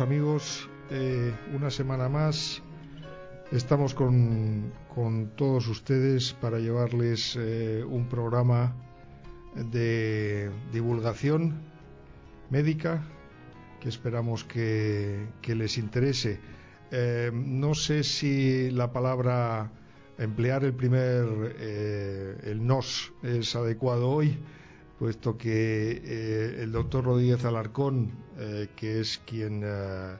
amigos, eh, una semana más estamos con, todos ustedes para llevarles eh, un programa de divulgación médica que esperamos que, les interese. Eh, no sé si la palabra emplear el primer, el nos, es adecuado hoy, puesto que el doctor Rodríguez Alarcón, eh, que es quien, eh,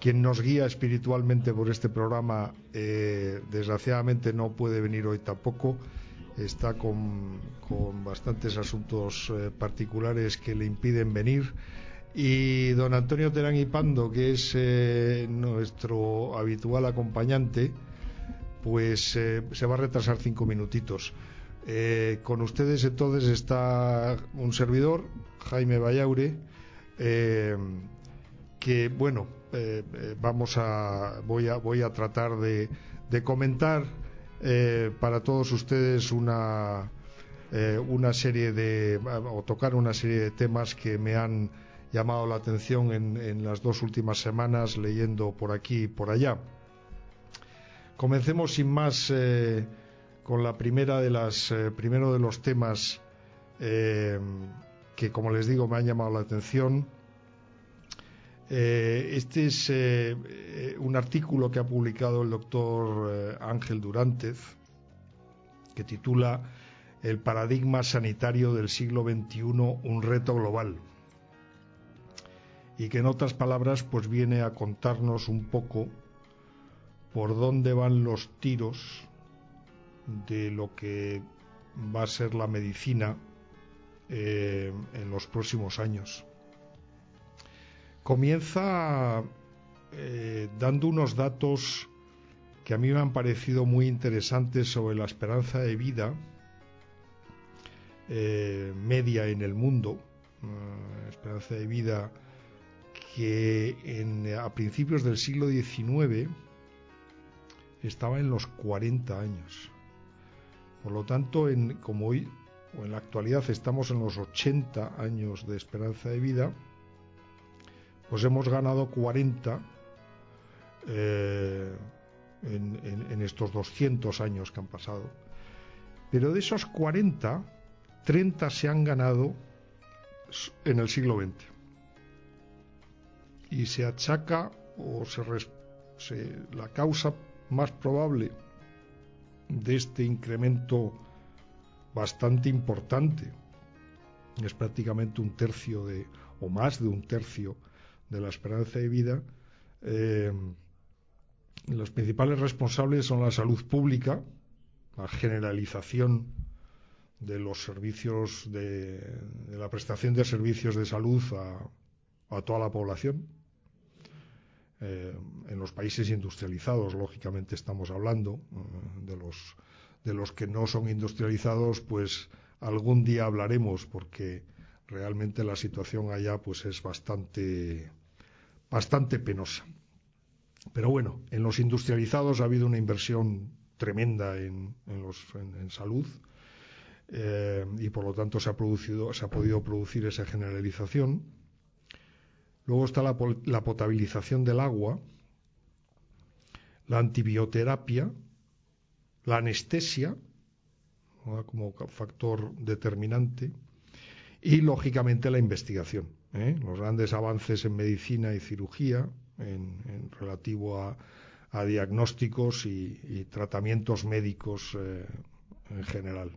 quien nos guía espiritualmente por este programa, eh, desgraciadamente no puede venir hoy tampoco. Está con, con bastantes asuntos particulares que le impiden venir. Y don Antonio Terán y Pando, que es eh, nuestro habitual acompañante, pues eh, se va a retrasar cinco minutitos. Eh, con ustedes entonces está un servidor, Jaime Vallaure, que bueno, vamos a voy a voy a tratar de, de comentar para todos ustedes una una serie de o tocar una serie de temas que me han llamado la atención en, las dos últimas semanas leyendo por aquí y por allá. Comencemos sin más eh, con la primera de las eh, primero de los temas eh, que como les digo me han llamado la atención. este es un artículo que ha publicado el doctor Ángel Durantez que titula El paradigma sanitario del siglo XXI, un reto global y que en otras palabras pues viene a contarnos un poco por dónde van los tiros de lo que va a ser la medicina eh, en los próximos años. Comienza eh, dando unos datos que a mí me han parecido muy interesantes sobre la esperanza de vida eh, media en el mundo, esperanza de vida que a principios del siglo XIX estaba en los 40 años. Por lo tanto, como hoy o en la actualidad estamos en los 80 años de esperanza de vida, pues hemos ganado 40 eh, en, estos 200 años que han pasado. Pero de esos 40, 30 se han ganado en el siglo XX y se achaca o se, la causa más probable de este incremento bastante importante. Es prácticamente un tercio de o más de un tercio de la esperanza de vida. Eh, los principales responsables son la salud pública la generalización de los servicios de, de la prestación de servicios de salud a, a toda la población. Eh, en los países industrializados, lógicamente estamos hablando, eh, de, los, de los que no son industrializados, pues algún día hablaremos porque realmente la situación allá pues es bastante, bastante penosa. Pero bueno, en los industrializados ha habido una inversión tremenda en, en, salud eh, y por lo tanto se ha, producido, se ha podido producir esa generalización Luego está la, potabilización del agua, la antibioterapia, la anestesia como factor determinante y lógicamente la investigación. ¿eh? Los grandes avances en medicina y cirugía en, relativo a, diagnósticos y, tratamientos médicos eh, en general.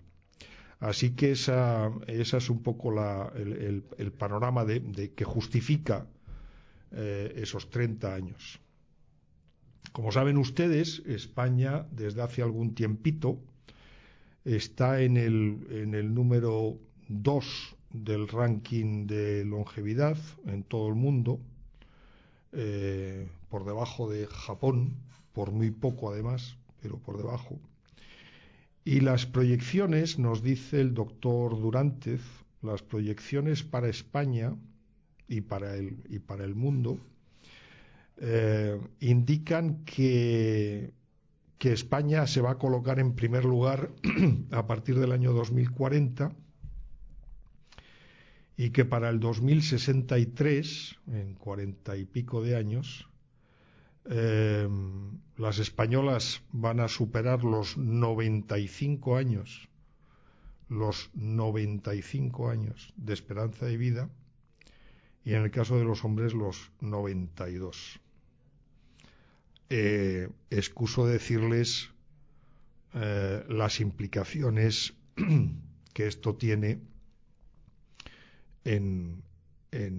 Así que esa, es un poco el, panorama de, que justifica eh, esos 30 años. Como saben ustedes, España desde hace algún tiempito está en el, en el número 2 del ranking de longevidad en todo el mundo, eh, por debajo de Japón, por muy poco además, pero por debajo. Y las proyecciones, nos dice el doctor Durantez, las proyecciones para España y para el, y para el mundo, eh, indican que, España se va a colocar en primer lugar a partir del año 2040 y que para el 2063, en cuarenta y pico de años, eh, las españolas van a superar los 95 años, los 95 años de esperanza de vida, y en el caso de los hombres los 92. Eh, excuso decirles eh, las implicaciones que esto tiene en,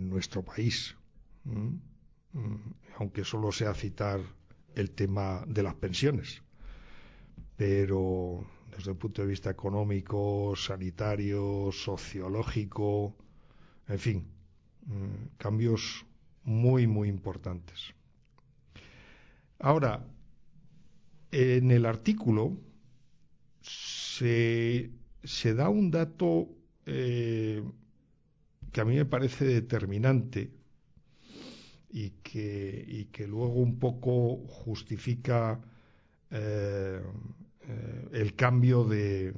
nuestro país, aunque solo sea citar el tema de las pensiones. Pero desde el punto de vista económico, sanitario, sociológico, en fin, cambios muy, muy importantes. Ahora, en el artículo se, se da un dato eh, que a mí me parece determinante y que, y que luego un poco justifica eh, eh, el cambio de,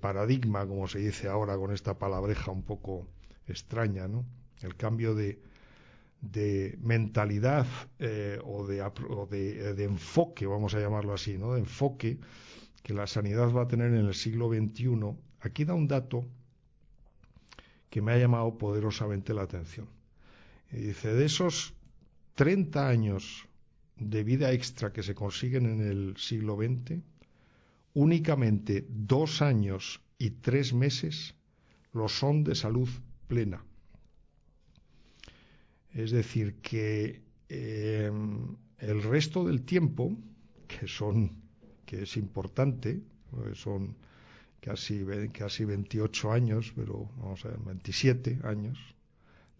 paradigma, como se dice ahora con esta palabreja un poco extraña, ¿no? El cambio de, de mentalidad eh, o, de, o de, enfoque, vamos a llamarlo así, ¿no? De enfoque que la sanidad va a tener en el siglo XXI. Aquí da un dato que me ha llamado poderosamente la atención. Y dice, de esos 30 años de vida extra que se consiguen en el siglo XX, únicamente dos años y tres meses lo son de salud plena. Es decir, que em, el resto del tiempo, que son, que es importante, son casi, casi 28 años, pero vamos a ver, 27 años,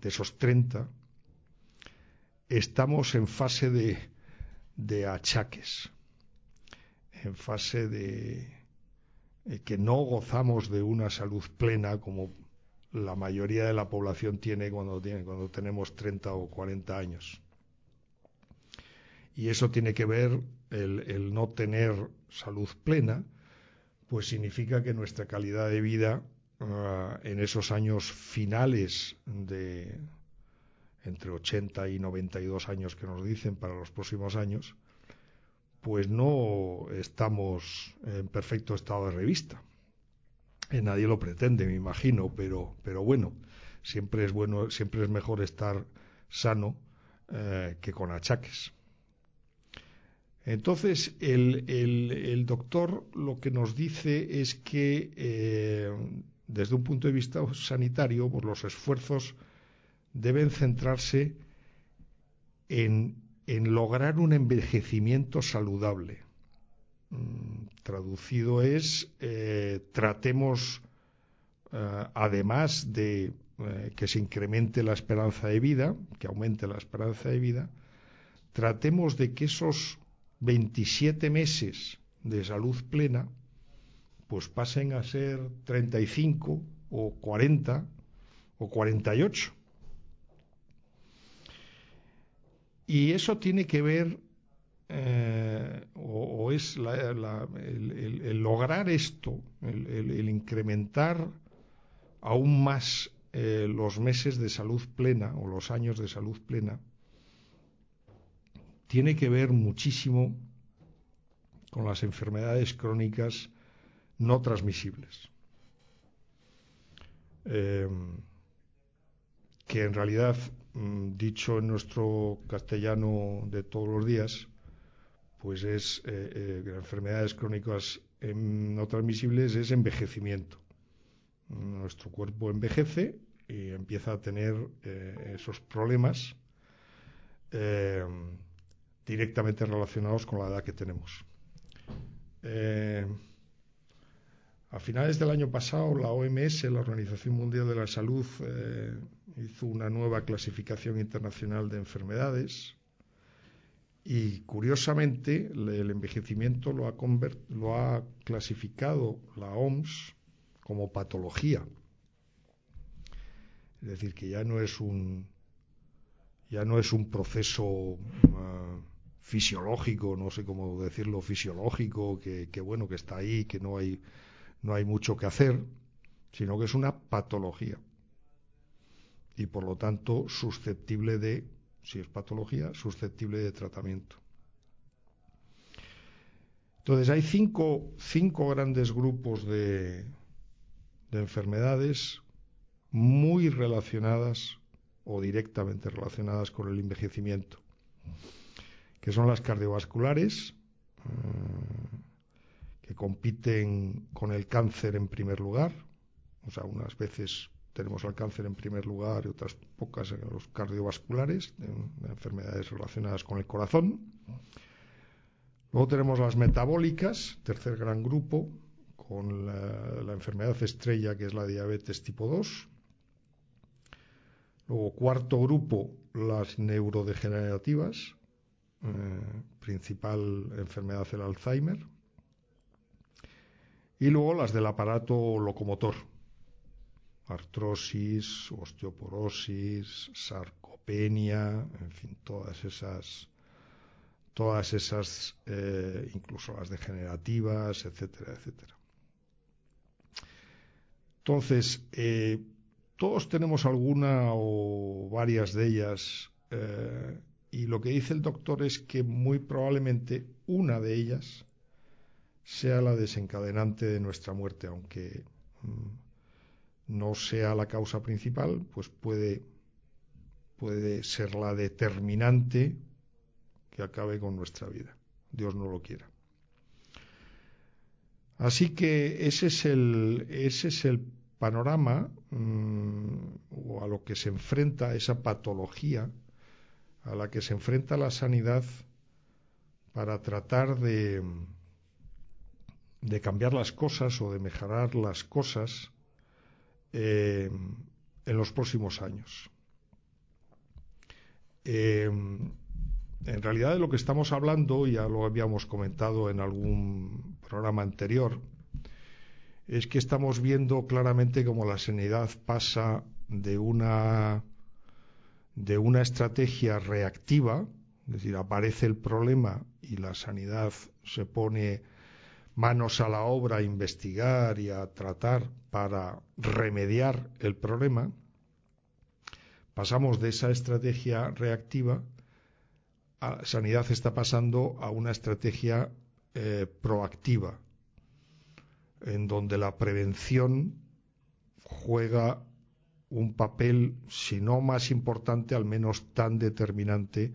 de esos 30, estamos en fase de, de achaques, en fase de que no gozamos de una salud plena como la mayoría de la población tiene cuando, tiene, cuando tenemos 30 o 40 años. Y eso tiene que ver el, el no tener salud plena pues significa que nuestra calidad de vida ah, en esos años finales de entre 80 y 92 años que nos dicen para los próximos años, pues no estamos en perfecto estado de revista. Eh, nadie lo pretende, me imagino, pero, pero bueno, siempre es bueno, siempre es mejor estar sano eh, que con achaques. Entonces, el, doctor lo que nos dice es que, eh, desde un punto de vista sanitario, los esfuerzos deben centrarse en, lograr un envejecimiento saludable. Traducido es, eh, tratemos, eh, además de que se incremente la esperanza de vida, que aumente la esperanza de vida, tratemos de que esos 27 meses de salud plena, pues pasen a ser 35 o 40 o 48. Y eso tiene que ver, eh, o, es el, lograr esto, el, incrementar aún más eh, los meses de salud plena o los años de salud plena, tiene que ver muchísimo con las enfermedades crónicas no transmisibles. Eh, que en realidad, mm, dicho en nuestro castellano de todos los días, pues es eh, eh, enfermedades crónicas no transmisibles es envejecimiento. Nuestro cuerpo envejece y empieza a tener esos problemas directamente relacionados con la edad que tenemos. Eh, A finales del año pasado, la OMS, la Organización Mundial de la Salud, eh, hizo una nueva clasificación internacional de enfermedades y curiosamente el envejecimiento lo ha, lo ha clasificado la OMS como patología. Es decir, que ya no es un ya no es un proceso ah, fisiológico, no sé cómo decirlo, fisiológico, que, que, bueno, que está ahí, que no hay, no hay mucho que hacer, sino que es una patología. Y por lo tanto susceptible de, si es patología, susceptible de tratamiento. Entonces hay cinco, cinco grandes grupos de, de enfermedades muy relacionadas o directamente relacionadas con el envejecimiento, que son las cardiovasculares, eh, que compiten con el cáncer en primer lugar, o sea, unas veces tenemos el cáncer en primer lugar y otras pocas en los cardiovasculares, enfermedades relacionadas con el corazón. Luego tenemos las metabólicas, tercer gran grupo, con la, enfermedad estrella que es la diabetes tipo 2. Luego, cuarto grupo, las neurodegenerativas, eh, principal enfermedad el Alzheimer. Y luego las del aparato locomotor, artrosis, osteoporosis, sarcopenia, en fin, todas esas, todas esas, eh, incluso las degenerativas, etcétera, etcétera. Entonces, eh, todos tenemos alguna o varias de ellas eh, y lo que dice el doctor es que muy probablemente una de ellas sea la desencadenante de nuestra muerte, aunque mm, no sea la causa principal, pues puede, puede ser la determinante que acabe con nuestra vida. Dios no lo quiera. Así que ese es el, ese es el panorama mm, o a lo que se enfrenta esa patología a la que se enfrenta la sanidad para tratar de, de cambiar las cosas o de mejorar las cosas eh, en los próximos años. Eh, en realidad de lo que estamos hablando, ya lo habíamos comentado en algún programa anterior, es que estamos viendo claramente cómo la sanidad pasa de una de una estrategia reactiva, es decir, aparece el problema y la sanidad se pone manos a la obra a investigar y a tratar para remediar el problema, pasamos de esa estrategia reactiva a sanidad está pasando a una estrategia eh, proactiva, en donde la prevención juega un papel, si no más importante, al menos tan determinante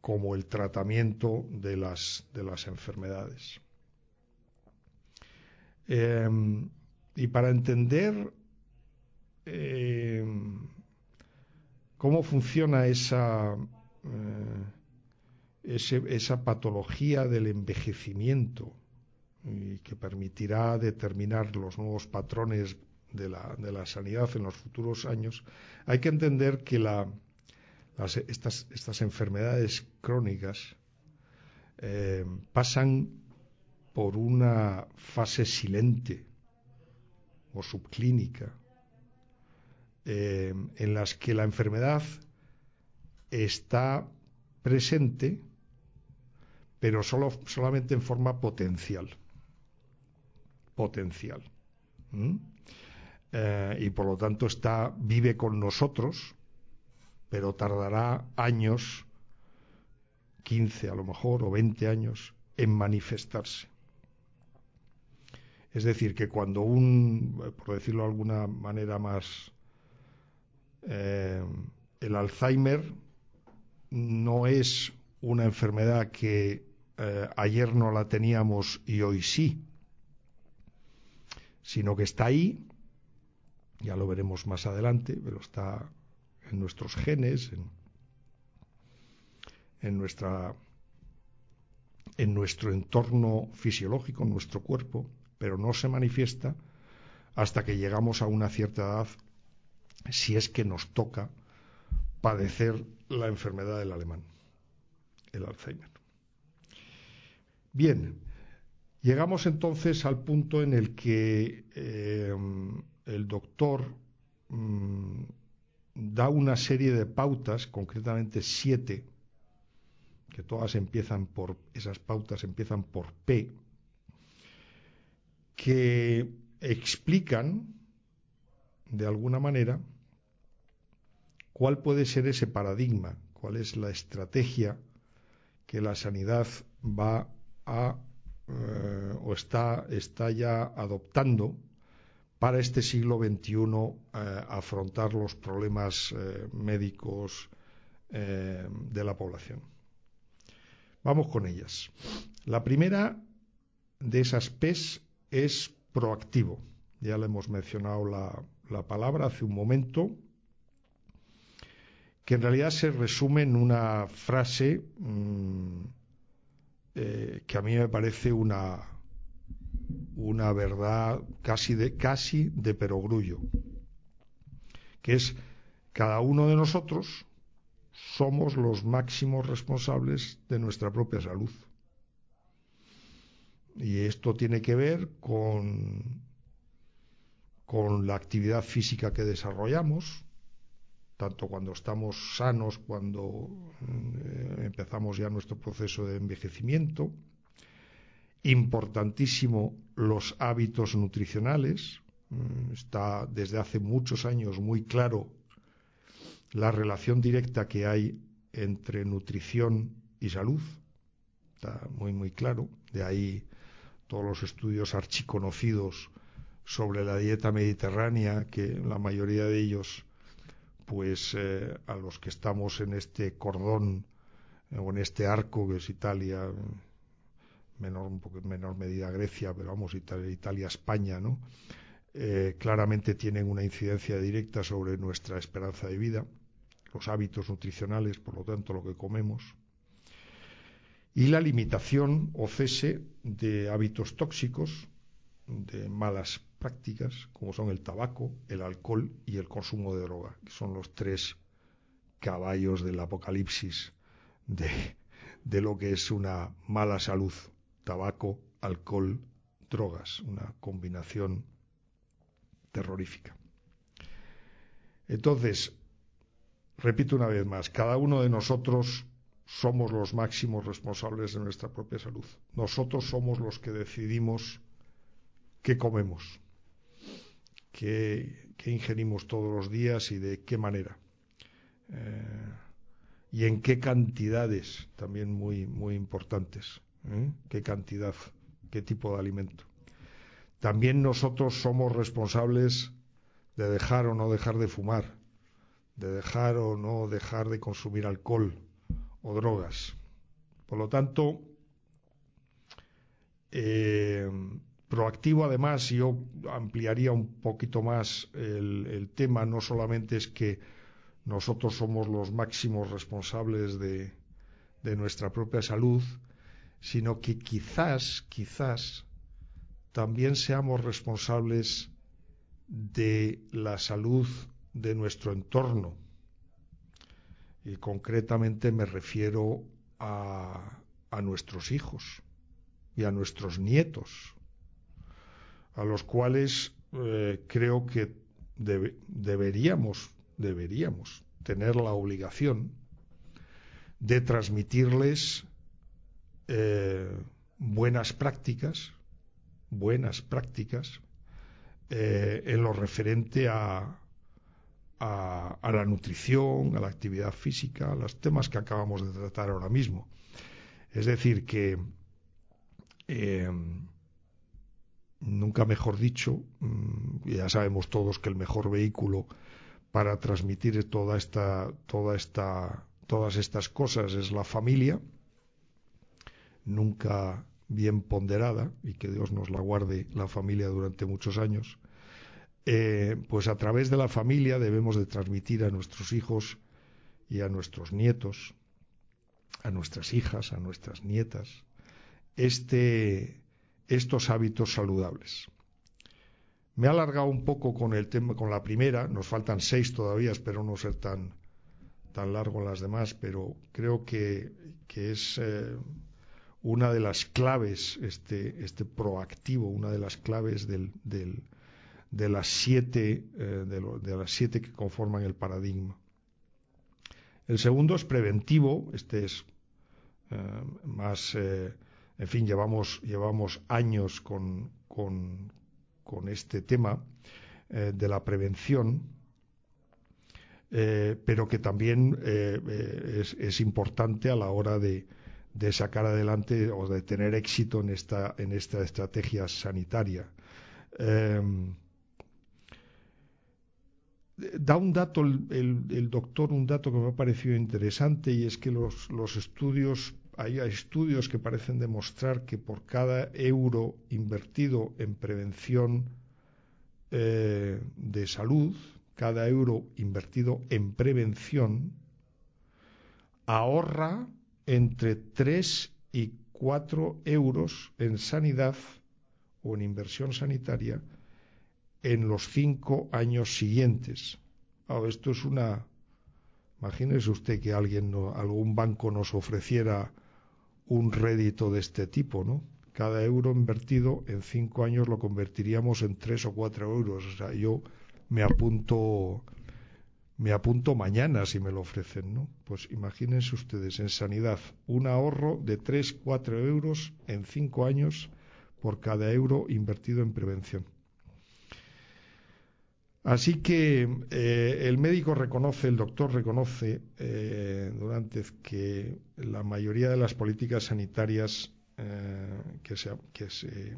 como el tratamiento de las, de las enfermedades. Em, y para entender em, cómo funciona esa, eh, esa patología del envejecimiento, y que permitirá determinar los nuevos patrones de la, de la sanidad en los futuros años, hay que entender que la, estas, estas, enfermedades crónicas eh, pasan por una fase silente o subclínica eh, en las que la enfermedad está presente pero solo, solamente en forma potencial potencial. Eh, y por lo tanto está, vive con nosotros, pero tardará años, 15 a lo mejor, o 20 años, en manifestarse. Es decir, que cuando un, por decirlo de alguna manera más, eh, el Alzheimer no es una enfermedad que eh, ayer no la teníamos y hoy sí sino que está ahí, ya lo veremos más adelante, pero está en nuestros genes, en, nuestro entorno fisiológico, en nuestro cuerpo, pero no se manifiesta hasta que llegamos a una cierta edad, si es que nos toca padecer la enfermedad del alemán, el Alzheimer. Bien, llegamos entonces al punto en el que eh, el doctor mm, da una serie de pautas, concretamente siete, que todas empiezan por, esas pautas empiezan por P, que explican, de alguna manera, cuál puede ser ese paradigma, cuál es la estrategia que la sanidad va a eh, o está, está ya adoptando para este siglo XXI eh, afrontar los problemas eh, médicos de la población. Vamos con ellas. La primera de esas P's es proactivo. Ya le hemos mencionado la, palabra hace un momento, que en realidad se resume en una frase mm, eh, que a mí me parece una, una verdad casi de, casi de perogrullo, que es cada uno de nosotros somos los máximos responsables de nuestra propia salud. Y esto tiene que ver con, con la actividad física que desarrollamos, tanto cuando estamos sanos, cuando eh, empezamos ya nuestro proceso de envejecimiento. Importantísimo los hábitos nutricionales. Mm, está desde hace muchos años muy claro la relación directa que hay entre nutrición y salud. Está muy, muy claro. De ahí todos los estudios archiconocidos sobre la dieta mediterránea, que la mayoría de ellos, pues eh, a los que estamos en este cordón eh, o en este arco que es Italia, menor, un poco menor medida Grecia, pero vamos, Italia, España, ¿no? Eh, claramente tienen una incidencia directa sobre nuestra esperanza de vida, los hábitos nutricionales, por lo tanto, lo que comemos, y la limitación o cese de hábitos tóxicos, de malas prácticas, como son el tabaco, el alcohol y el consumo de droga, que son los tres caballos del apocalipsis de, de lo que es una mala salud. Tabaco, alcohol, drogas, una combinación terrorífica. Entonces, repito una vez más, cada uno de nosotros somos los máximos responsables de nuestra propia salud. Nosotros somos los que decidimos qué comemos, qué, ingerimos todos los días y de qué manera. Eh, y en qué cantidades, también muy, muy importantes. ¿eh? ¿Qué cantidad, qué tipo de alimento? También nosotros somos responsables de dejar o no dejar de fumar, de dejar o no dejar de consumir alcohol, o drogas. Por lo tanto, eh, proactivo además, yo ampliaría un poquito más el, tema, no solamente es que nosotros somos los máximos responsables de, de nuestra propia salud, sino que quizás, quizás, también seamos responsables de la salud de nuestro entorno y concretamente me refiero a, nuestros hijos y a nuestros nietos, a los cuales eh, creo que deberíamos, deberíamos tener la obligación de transmitirles eh, buenas prácticas, buenas prácticas eh, en lo referente a, a, la nutrición, a la actividad física, a los temas que acabamos de tratar ahora mismo. Es decir, que eh, nunca mejor dicho, mm, ya sabemos todos que el mejor vehículo para transmitir toda esta, toda esta, todas estas cosas es la familia, nunca bien ponderada, y que Dios nos la guarde la familia durante muchos años, eh, pues a través de la familia debemos de transmitir a nuestros hijos y a nuestros nietos, a nuestras hijas, a nuestras nietas, este, estos hábitos saludables. Me he alargado un poco con el tema, con la primera, nos faltan seis todavía, espero no ser tan, tan largo en las demás, pero creo que, es eh, una de las claves, este, este proactivo, una de las claves del, de las siete eh, de, las siete que conforman el paradigma. El segundo es preventivo, este es eh, más, eh, en fin, llevamos, llevamos años con, con, este tema de la prevención, pero que también es, es, importante a la hora de, de, sacar adelante o de tener éxito en esta, en esta estrategia sanitaria da un dato el, doctor, un dato que me ha parecido interesante y es que los, estudios, hay estudios que parecen demostrar que por cada euro invertido en prevención eh, de salud, cada euro invertido en prevención, ahorra entre 3 y 4 euros en sanidad o en inversión sanitaria en los cinco años siguientes. esto es una. Imagínese usted que alguien, algún banco nos ofreciera un rédito de este tipo, ¿no? Cada euro invertido en cinco años lo convertiríamos en tres o cuatro euros. O sea, yo me apunto, me apunto mañana si me lo ofrecen, ¿no? Pues imagínense ustedes en sanidad un ahorro de tres, cuatro euros en cinco años por cada euro invertido en prevención. Así que eh, el médico reconoce, el doctor reconoce, eh, durante que la mayoría de las políticas sanitarias eh, que, se, que se,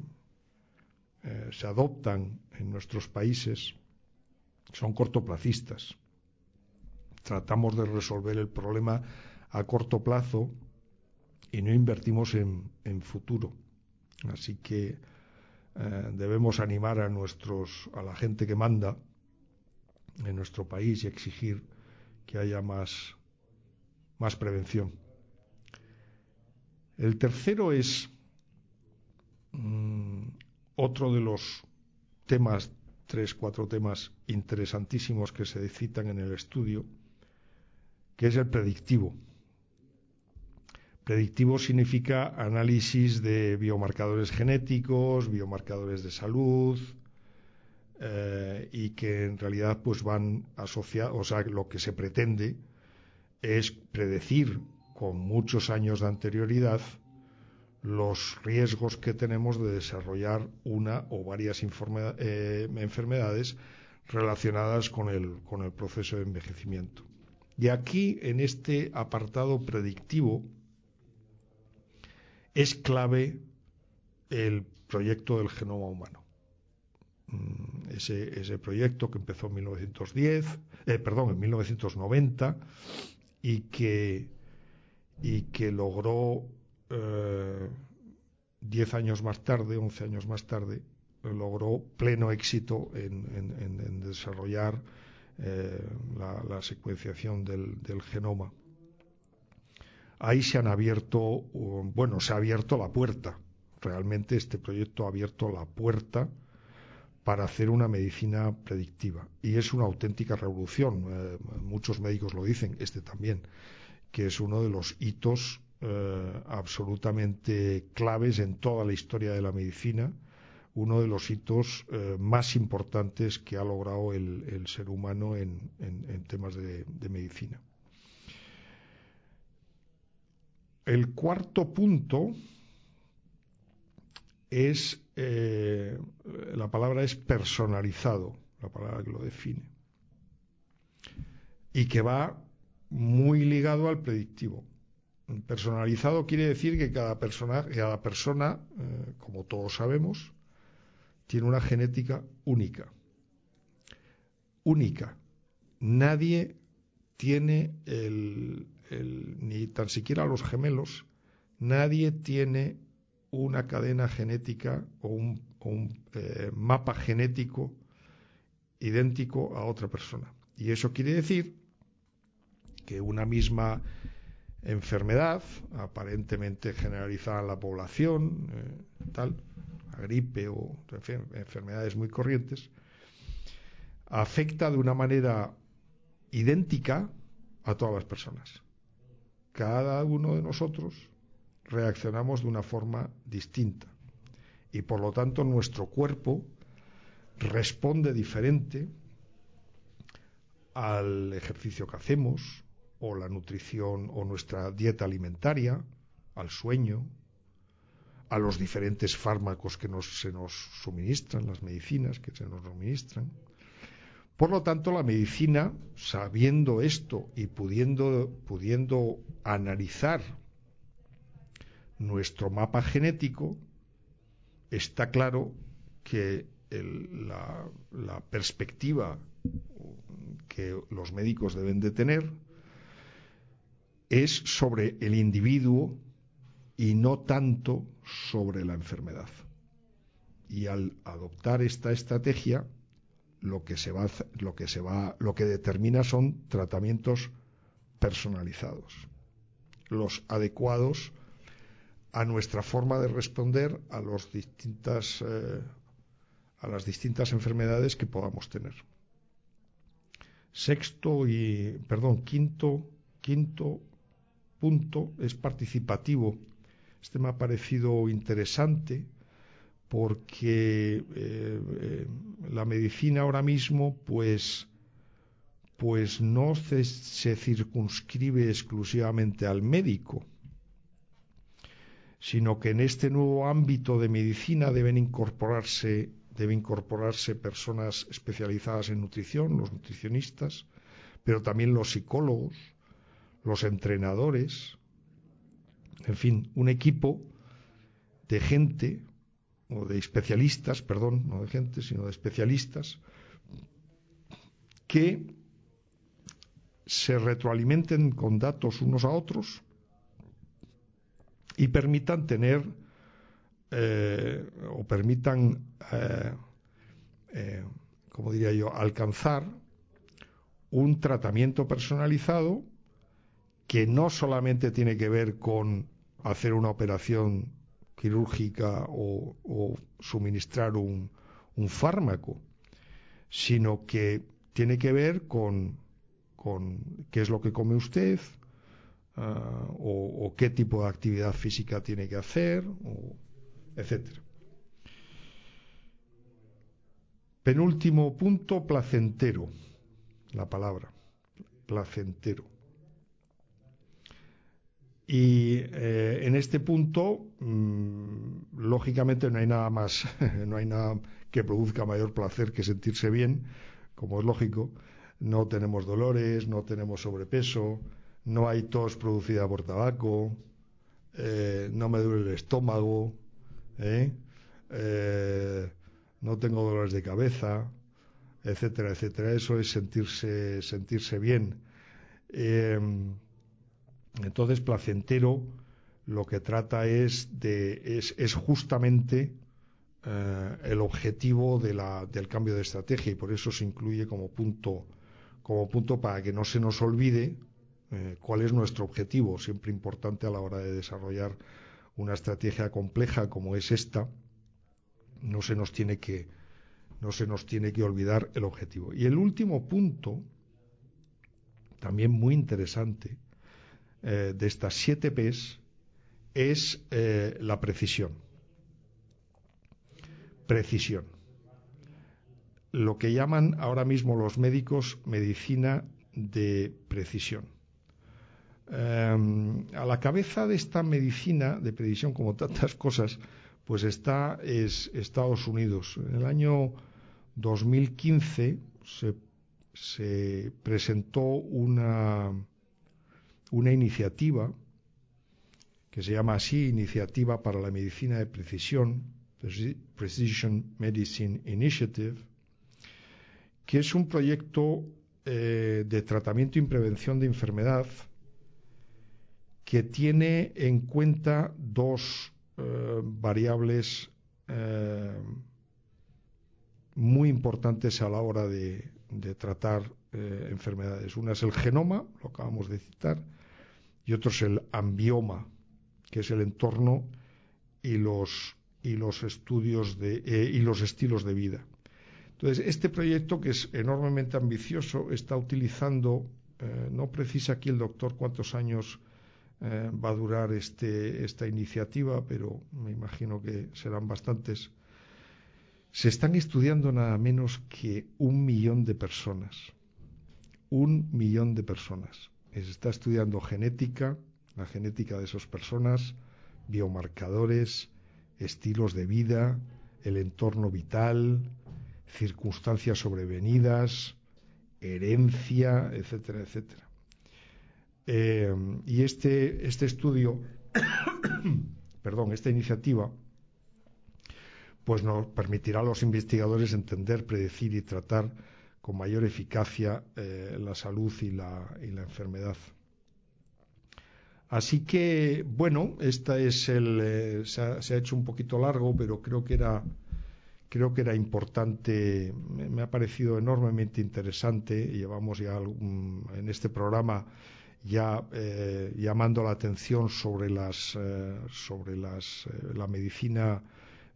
se, adoptan en nuestros países son cortoplacistas. Tratamos de resolver el problema a corto plazo y no invertimos en, en futuro. Así que debemos animar a nuestros, a la gente que manda, en nuestro país y exigir que haya más, más prevención. El tercero es mm, otro de los temas, tres, cuatro temas interesantísimos que se citan en el estudio, que es el predictivo. Predictivo significa análisis de biomarcadores genéticos, biomarcadores de salud, eh, y que en realidad pues van asociados, o sea, lo que se pretende es predecir con muchos años de anterioridad los riesgos que tenemos de desarrollar una o varias eh, enfermedades relacionadas con el, con el proceso de envejecimiento. Y aquí, en este apartado predictivo, es clave el proyecto del genoma humano. Ese, proyecto que empezó en 1910, eh, perdón, en 1990 y que, y que logró eh, 10 años más tarde, 11 años más tarde, logró pleno éxito en, desarrollar eh, la, secuenciación del, del, genoma. Ahí se han abierto, bueno, se ha abierto la puerta. Realmente este proyecto ha abierto la puerta para hacer una medicina predictiva. Y es una auténtica revolución. Eh, muchos médicos lo dicen, este también, que es uno de los hitos eh, absolutamente claves en toda la historia de la medicina, uno de los hitos eh, más importantes que ha logrado el, ser humano en, temas de medicina. El cuarto punto es, eh, la palabra es personalizado, la palabra que lo define, y que va muy ligado al predictivo. Personalizado quiere decir que cada persona, cada persona eh, como todos sabemos, tiene una genética única. Única. Nadie tiene el, ni tan siquiera los gemelos, nadie tiene una cadena genética o un, eh, mapa genético idéntico a otra persona. Y eso quiere decir que una misma enfermedad, aparentemente generalizada en la población, eh, tal, gripe o enfermedades muy corrientes, afecta de una manera idéntica a todas las personas. Cada uno de nosotros reaccionamos de una forma distinta y por lo tanto nuestro cuerpo responde diferente al ejercicio que hacemos o la nutrición o nuestra dieta alimentaria, al sueño, a los diferentes fármacos que se nos suministran, las medicinas que se nos suministran. Por lo tanto, la medicina, sabiendo esto y pudiendo, pudiendo analizar nuestro mapa genético, está claro que la, la perspectiva que los médicos deben de tener es sobre el individuo y no tanto sobre la enfermedad. Y al adoptar esta estrategia, lo que se va, lo que se va, lo que determina son tratamientos personalizados, los adecuados a nuestra forma de responder eh, a las distintas enfermedades que podamos tener. Sexto y perdón, quinto, quinto punto es participativo este me ha parecido interesante porque eh, eh, la medicina ahora mismo pues pues no se, circunscribe exclusivamente al médico, sino que en este nuevo ámbito de medicina deben incorporarse deben incorporarse personas especializadas en nutrición, los nutricionistas, pero también los psicólogos, los entrenadores, en fin, un equipo de gente, o de especialistas, perdón, no de gente, sino de especialistas, que se retroalimenten con datos unos a otros y permitan tener eh, o permitan, eh, eh, como diría yo, alcanzar un tratamiento personalizado que no solamente tiene que ver con hacer una operación quirúrgica o, suministrar un, fármaco, sino que tiene que ver con, qué es lo que come usted, ah, o, qué tipo de actividad física tiene que hacer, etcétera. Penúltimo punto, placentero. La palabra, placentero. Y eh, en este punto, mm, lógicamente, no hay nada más, no hay nada que produzca mayor placer que sentirse bien, como es lógico. No tenemos dolores, no tenemos sobrepeso, no hay tos producida por tabaco, eh, no me duele el estómago, ¿eh? no tengo dolores de cabeza, etcétera, etcétera. Eso es sentirse, sentirse bien. Entonces, placentero lo que trata es de es, justamente eh, el objetivo del cambio de estrategia y por eso se incluye como punto como punto para que no se nos olvide eh, cuál es nuestro objetivo, siempre importante a la hora de desarrollar una estrategia compleja como es esta, no se nos tiene que no se nos tiene que olvidar el objetivo. Y el último punto, también muy interesante, eh, de estas siete P's es eh, la precisión. Precisión. Lo que llaman ahora mismo los médicos medicina de precisión. Em, a la cabeza de esta medicina de precisión, como tantas cosas, pues está es Estados Unidos. En el año 2015 se, se presentó una una iniciativa que se llama así Iniciativa para la Medicina de Precisión, Precision Medicine Initiative, que es un proyecto eh, de tratamiento y prevención de enfermedad que tiene en cuenta dos eh, variables eh, muy importantes a la hora de, tratar enfermedades. Una es el genoma, lo acabamos de citar, y otro es el ambioma, que es el entorno y los, y los estudios de, eh, y los estilos de vida. Entonces, este proyecto, que es enormemente ambicioso, está utilizando, eh, no precisa aquí el doctor cuántos años eh, va a durar este, esta iniciativa, pero me imagino que serán bastantes. Se están estudiando nada menos que un millón de personas. Un millón de personas. Se está estudiando genética, la genética de esas personas, biomarcadores, estilos de vida, el entorno vital, circunstancias sobrevenidas, herencia, etcétera, etcétera. Eh, y este, este estudio, perdón, esta iniciativa, pues nos permitirá a los investigadores entender, predecir y tratar con mayor eficacia eh, la salud y la, y la enfermedad. Así que, bueno, esta es el. Eh, se, ha, hecho un poquito largo, pero creo que era. Creo que era importante, me, ha parecido enormemente interesante. Llevamos ya en este programa ya eh, llamando la atención sobre las eh, sobre las la medicina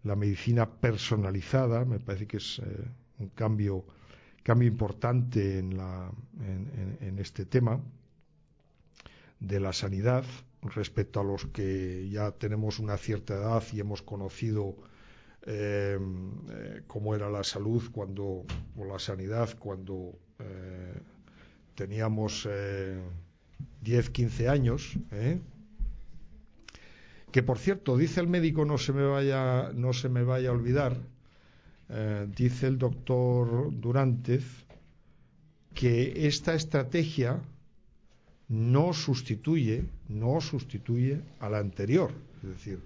la medicina personalizada. Me parece que es un cambio cambio importante en la en este tema de la sanidad respecto a los que ya tenemos una cierta edad y hemos conocido eh, eh, cómo era la salud cuando o la sanidad cuando eh, teníamos 10, 15 años. Que por cierto, dice el médico, no se me vaya, no se me vaya a olvidar, dice el doctor Durantez, que esta estrategia no sustituye, no sustituye a la anterior. Es decir,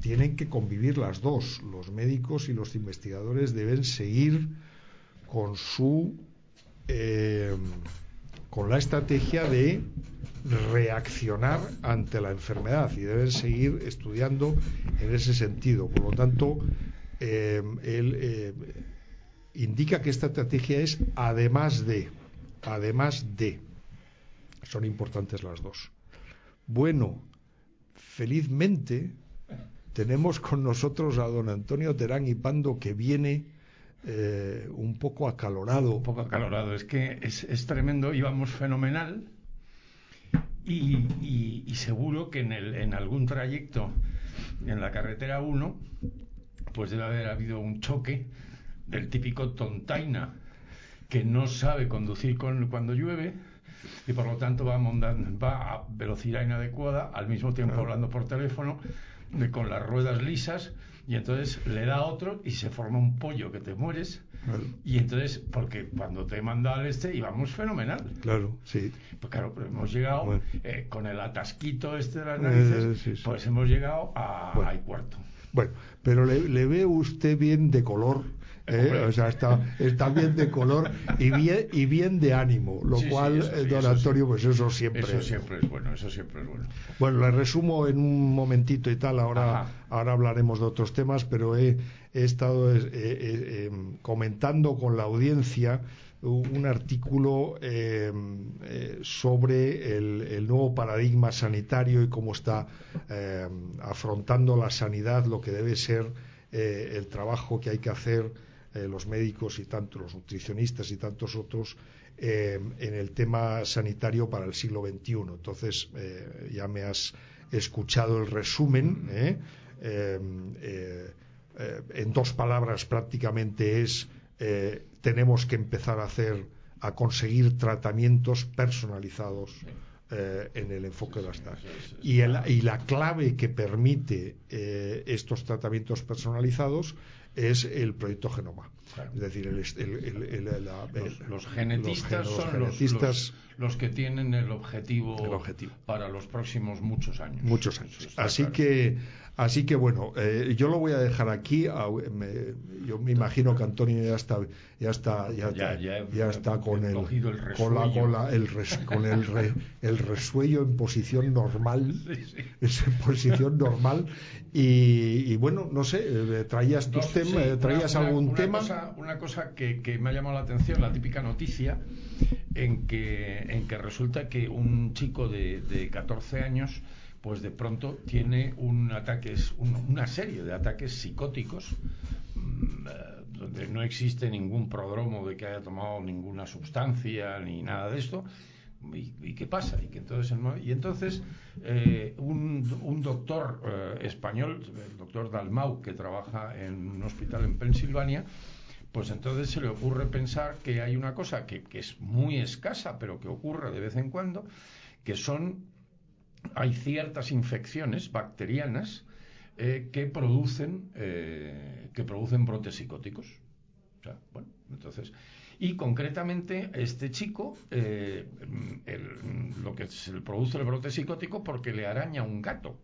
tienen que convivir las dos. Los médicos y los investigadores deben seguir con su eh, con la estrategia de reaccionar ante la enfermedad y deben seguir estudiando en ese sentido. Por lo tanto, eh, él eh, indica que esta estrategia es además de, además de. Son importantes las dos. Bueno, felizmente tenemos con nosotros a don Antonio Terán y Pando que viene eh, un poco acalorado. Un poco acalorado, es que es, tremendo, íbamos fenomenal y, seguro que en, el, en algún trayecto en la carretera 1 pues debe haber habido un choque del típico tontaina que no sabe conducir con, cuando llueve y por lo tanto va, va a velocidad inadecuada, al mismo tiempo hablando por teléfono, con las ruedas lisas, y entonces le da otro y se forma un pollo que te mueres. Y entonces, porque cuando te manda al este íbamos fenomenal. Claro, sí. Pues claro, pero hemos llegado eh, con el atasquito este de las narices, eh, pues hemos llegado a, bueno. cuarto. Bueno, pero le, le ve usted bien de color ¿eh? o sea, está, está bien de color y bien, y bien de ánimo, lo cual, eh, don Antonio, pues eso siempre. Eso siempre es bueno, eso siempre es bueno. Bueno, le resumo en un momentito y tal, ahora, ahora hablaremos de otros temas, pero he, estado eh, em, comentando con la audiencia un artículo em, sobre el, el, nuevo paradigma sanitario y cómo está em, afrontando la sanidad, lo que debe ser el trabajo que hay que hacer eh, los médicos y tanto los nutricionistas y tantos otros eh, en el tema sanitario para el siglo XXI. Entonces, eh, ya me has escuchado el resumen. en dos palabras prácticamente es tenemos que empezar a hacer a conseguir tratamientos personalizados en el enfoque de las y, y la clave que permite estos tratamientos personalizados es el proyecto Genoma. Es decir, los, genetistas son los, que tienen el objetivo, para los próximos muchos años. Muchos años. Así que Así que bueno, eh, yo lo voy a dejar aquí. yo me imagino que Antonio ya está, ya está, ya, ya, está con el, con la, con el, con el, el resuello en posición normal, en posición normal. Y, bueno, no sé, eh, traías tus temas, eh, traías algún tema. una cosa que, que me ha llamado la atención, la típica noticia en que, en que resulta que un chico de, de 14 años pues de pronto tiene un ataque, una serie de ataques psicóticos mm, eh, donde no existe ningún prodromo de que haya tomado ninguna sustancia ni nada de esto. ¿Y, qué pasa? Y, que entonces, y entonces eh, un, doctor eh, español, el doctor Dalmau, que trabaja en un hospital en Pensilvania, pues entonces se le ocurre pensar que hay una cosa que, que es muy escasa, pero que ocurre de vez en cuando, que son hay ciertas infecciones bacterianas eh, que producen eh, que producen brotes psicóticos. bueno, entonces y concretamente este chico eh, lo que se produce el brote psicótico porque le araña un gato.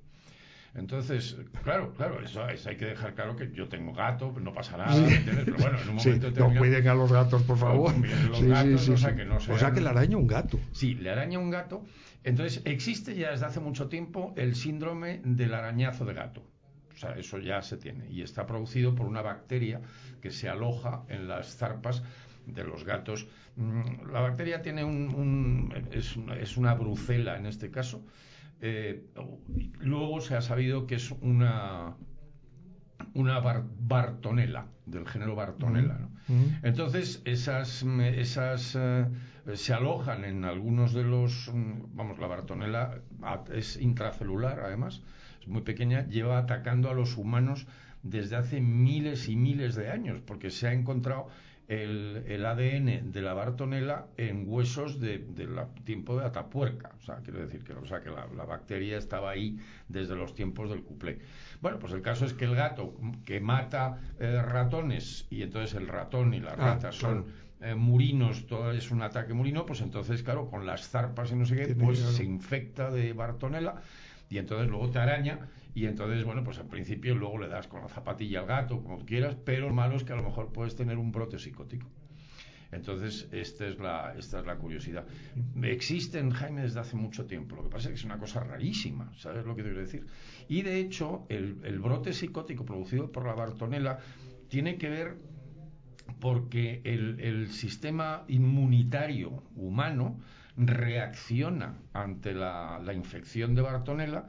Entonces, claro, claro, eso, hay que dejar claro que yo tengo gato, no pasa nada, Pero bueno, en un momento sí, No cuiden a los gatos, por favor. Los gatos, o sea, que no O sea, que le araña un gato. Sí, le araña un gato. Entonces, existe ya desde hace mucho tiempo el síndrome del arañazo de gato. O sea, eso ya se tiene. Y está producido por una bacteria que se aloja en las zarpas de los gatos. Mm, la bacteria tiene un, es, es, una brucela en este caso, eh, luego se ha sabido que es una, una bartonela, del género bartonela. Entonces, esas, esas eh, se alojan en algunos de los. Vamos, la bartonela es intracelular, además, es muy pequeña, lleva atacando a los humanos desde hace miles y miles de años, porque se ha encontrado el, ADN de la Bartonella en huesos del tiempo de Atapuerca. O sea, quiero decir que, o sea, que la, bacteria estaba ahí desde los tiempos del cuplé. Bueno, pues el caso es que el gato que mata eh, ratones y entonces el ratón y la ah, rata son eh, murinos, todo es un ataque murino, pues entonces, claro, con las zarpas y no sé qué, pues se infecta de Bartonella y entonces luego te araña y entonces, bueno, pues al principio luego le das con la zapatilla al gato, como quieras, pero lo malo es que a lo mejor puedes tener un brote psicótico. Entonces, esta es la, esta es la curiosidad. Existen, Jaime, desde hace mucho tiempo. Lo que pasa es que es una cosa rarísima, ¿sabes lo que te quiero decir? Y de hecho, el, el brote psicótico producido por la Bartonella tiene que ver porque el, el sistema inmunitario humano reacciona ante la, la infección de Bartonella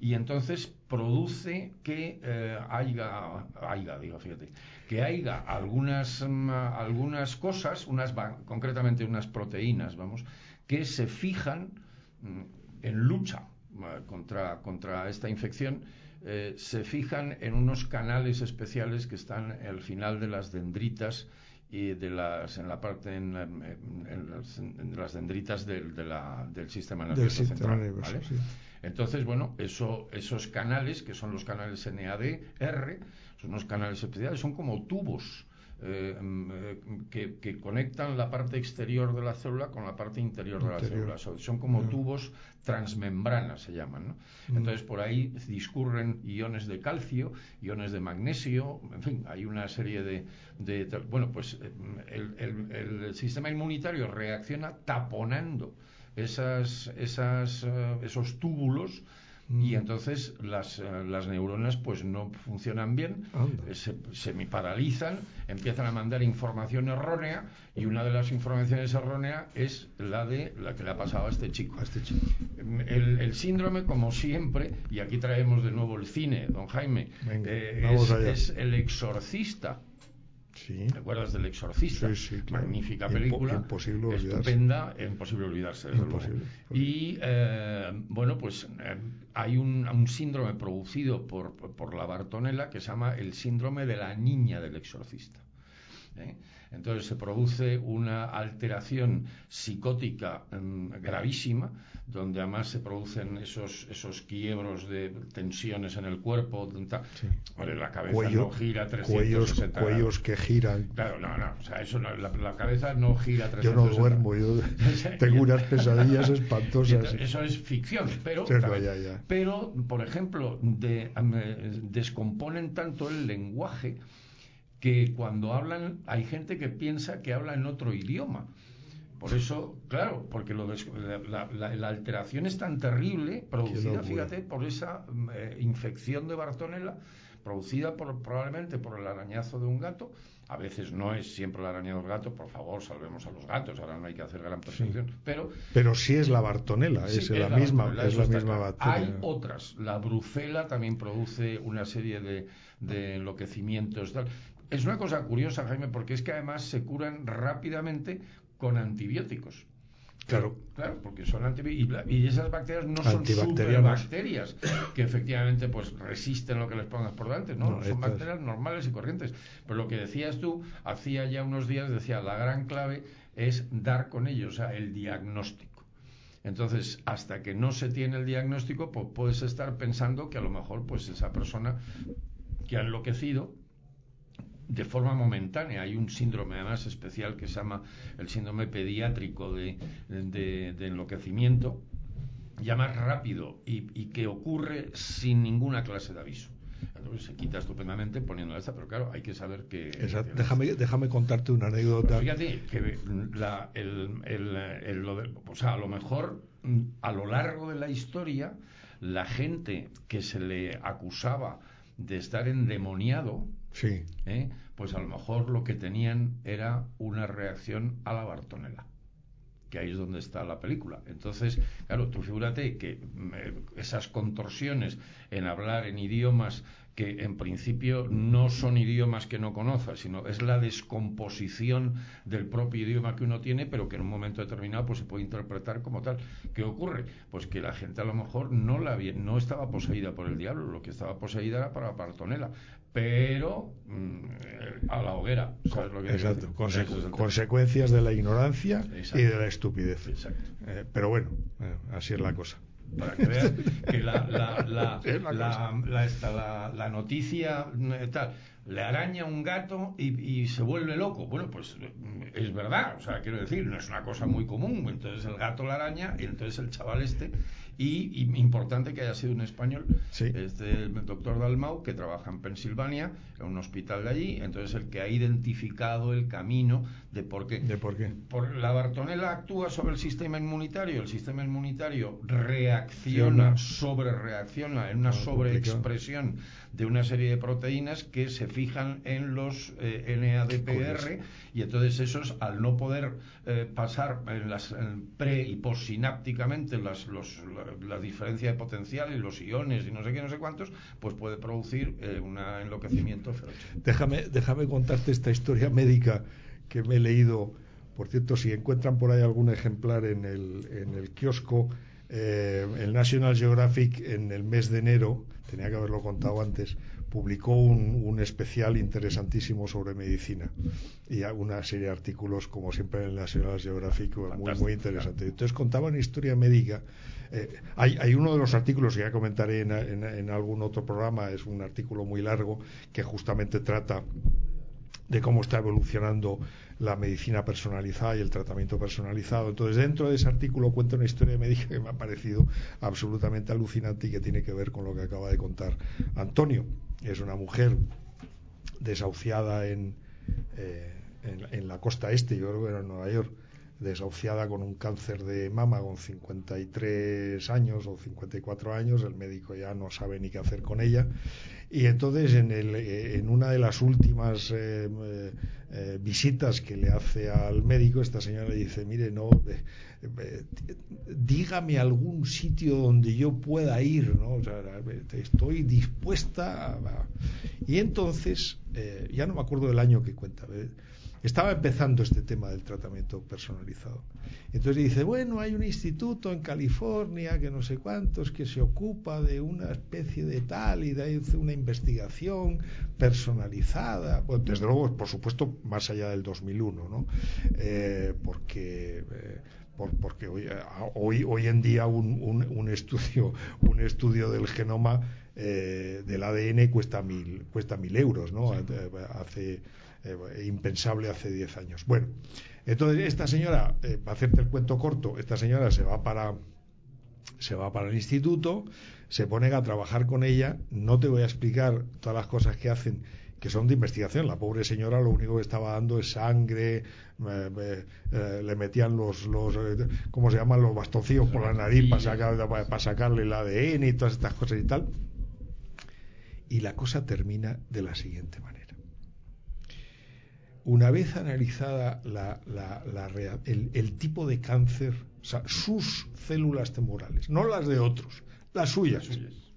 y entonces produce que eh, haya, haya, digo, fíjate, que haya algunas, mm, algunas cosas, unas, concretamente unas proteínas, vamos, que se fijan mm, en lucha mm, contra, contra esta infección, eh, se fijan en unos canales especiales que están al final de las dendritas y de las en la parte en, las, dendritas del, de la, del sistema nervioso central, ¿vale? Entonces, bueno, eso, esos canales, que son los canales NAD-R, son unos canales especiales, son como tubos eh, mm, eh, que, conectan la parte exterior de la célula con la parte interior, de la célula. son como tubos transmembranas, se llaman. ¿no? Mm. Entonces, por ahí discurren iones de calcio, iones de magnesio, en fin, hay una serie de. bueno, pues eh, el, el sistema inmunitario reacciona taponando esas, esas, eh, esos túbulos y mm. entonces las, eh, las, neuronas pues no funcionan bien, eh, se, se paralizan, empiezan a mandar información errónea y una de las informaciones erróneas es la de la que le ha pasado a este chico. A este chico. El, el, síndrome, como siempre, y aquí traemos de nuevo el cine, don Jaime, es, el exorcista ¿Te acuerdas del Exorcista? Magnífica película. imposible Estupenda, imposible olvidarse. Y eh, bueno, pues eh, hay un, síndrome producido por, por la Bartonella que se llama el síndrome de la niña del exorcista. ¿Eh? Entonces se produce una alteración psicótica mm, gravísima, donde además se producen esos, esos quiebros de tensiones en el cuerpo. la cabeza no gira 360 cuellos, que giran. Claro, no, no, o sea, eso la, cabeza no gira 360 Yo no duermo, yo tengo unas pesadillas espantosas. Eso es ficción, pero, pero por ejemplo, de, descomponen tanto el lenguaje que cuando hablan hay gente que piensa que habla en otro idioma. Por eso, claro, porque lo la, alteración es tan terrible, producida, fíjate, por esa mm, eh, infección de Bartonella, producida por, probablemente por el arañazo de un gato. A veces no es siempre el arañazo del gato, por favor, salvemos a los gatos, ahora no hay que hacer gran persecución. Pero, pero sí es la bartonela, es, la, misma, es la misma bacteria. Hay otras, la brucela también produce una serie de, de enloquecimientos. Es una cosa curiosa, Jaime, porque es que además se curan rápidamente con antibióticos. Claro. Claro, porque son antibióticos. Y, esas bacterias no son superbacterias que efectivamente pues resisten lo que les pongas por delante. No, son bacterias normales y corrientes. Pero lo que decías tú, hacía ya unos días, decía, la gran clave es dar con ellos, o sea, el diagnóstico. Entonces, hasta que no se tiene el diagnóstico, pues puedes estar pensando que a lo mejor pues esa persona que ha enloquecido de forma momentánea. Hay un síndrome además especial que se llama el síndrome pediátrico de, enloquecimiento, ya más rápido y, que ocurre sin ninguna clase de aviso. Entonces se quita estupendamente poniendo esta, pero claro, hay que saber que... Déjame, déjame contarte una anécdota. fíjate que la, el, el, lo o sea, a lo mejor a lo largo de la historia, la gente que se le acusaba de estar endemoniado, sí. ¿eh? pues a lo mejor lo que tenían era una reacción a la Bartonela que ahí es donde está la película. Entonces, claro, tú figúrate que mm, esas contorsiones en hablar en idiomas que en principio no son idiomas que no conozcas, sino es la descomposición del propio idioma que uno tiene, pero que en un momento determinado pues se puede interpretar como tal. ¿Qué ocurre? Pues que la gente a lo mejor no la no estaba poseída por el diablo, lo que estaba poseída era para la partonela, pero mm, a la hoguera. Exacto, consecuencias de la ignorancia y de la estupidez. Eh, pero bueno, eh, así es la cosa para que vean que la, la, la, la, la noticia eh, tal, le araña un gato y, y, se vuelve loco. Bueno, pues es verdad, o sea, quiero decir, no es una cosa muy común. Entonces el gato la araña y entonces el chaval este y, importante que haya sido un español, este, el doctor Dalmau, que trabaja en Pensilvania, en un hospital de allí, entonces el que ha identificado el camino de por qué. ¿De por qué? Por, la bartonela actúa sobre el sistema inmunitario, el sistema inmunitario reacciona, sobre reacciona en una sobreexpresión de una serie de proteínas que se fijan en los eh, NADPR y entonces esos al no poder eh, pasar en las pre y postsinápticamente las, los, la, diferencia de potencial y los iones y no sé qué, no sé cuántos, pues puede producir eh, un enloquecimiento feroz. Déjame, déjame contarte esta historia médica que me he leído. Por cierto, si encuentran por ahí algún ejemplar en el, en el kiosco, eh, el National Geographic en el mes de enero, tenía que haberlo contado antes, publicó un, especial interesantísimo sobre medicina y una serie de artículos, como siempre en el National Geographic, muy, muy interesante. Entonces contaba una historia médica. Eh, hay, uno de los artículos que ya comentaré en, algún otro programa, es un artículo muy largo que justamente trata de cómo está evolucionando la medicina personalizada y el tratamiento personalizado. Entonces, dentro de ese artículo cuenta una historia médica que me ha parecido absolutamente alucinante y que tiene que ver con lo que acaba de contar Antonio. Es una mujer desahuciada en, eh, en, la costa este, yo creo que era en Nueva York, desahuciada con un cáncer de mama con 53 años o 54 años, el médico ya no sabe ni qué hacer con ella. Y entonces en, el, eh, en una de las últimas eh, eh, visitas que le hace al médico, esta señora le dice, mire, no, dígame algún sitio donde yo pueda ir, ¿no? O sea, estoy dispuesta a... Y entonces, ya no me acuerdo del año que cuenta, estaba empezando este tema del tratamiento personalizado. Entonces dice, bueno, hay un instituto en California que no sé cuántos que se ocupa de una especie de tal y de una investigación personalizada. Bueno, desde luego, por supuesto, más allá del 2001, ¿no? Eh, porque eh, porque hoy, hoy, hoy en día un, un, estudio un estudio del genoma eh, del ADN cuesta mil cuesta mil euros, ¿no? Hace eh, impensable hace 10 años. Bueno, entonces esta señora, eh, para hacerte el cuento corto, esta señora se va para se va para el instituto, se pone a trabajar con ella, no te voy a explicar todas las cosas que hacen que son de investigación. La pobre señora lo único que estaba dando es sangre, eh, le metían los, los ¿cómo se llaman? Los bastoncillos por la nariz para, sacar, para sacarle el ADN y todas estas cosas y tal. Y la cosa termina de la siguiente manera. Una vez analizada el, tipo de cáncer, o sea, sus células tumorales, no las de otros, las suyas,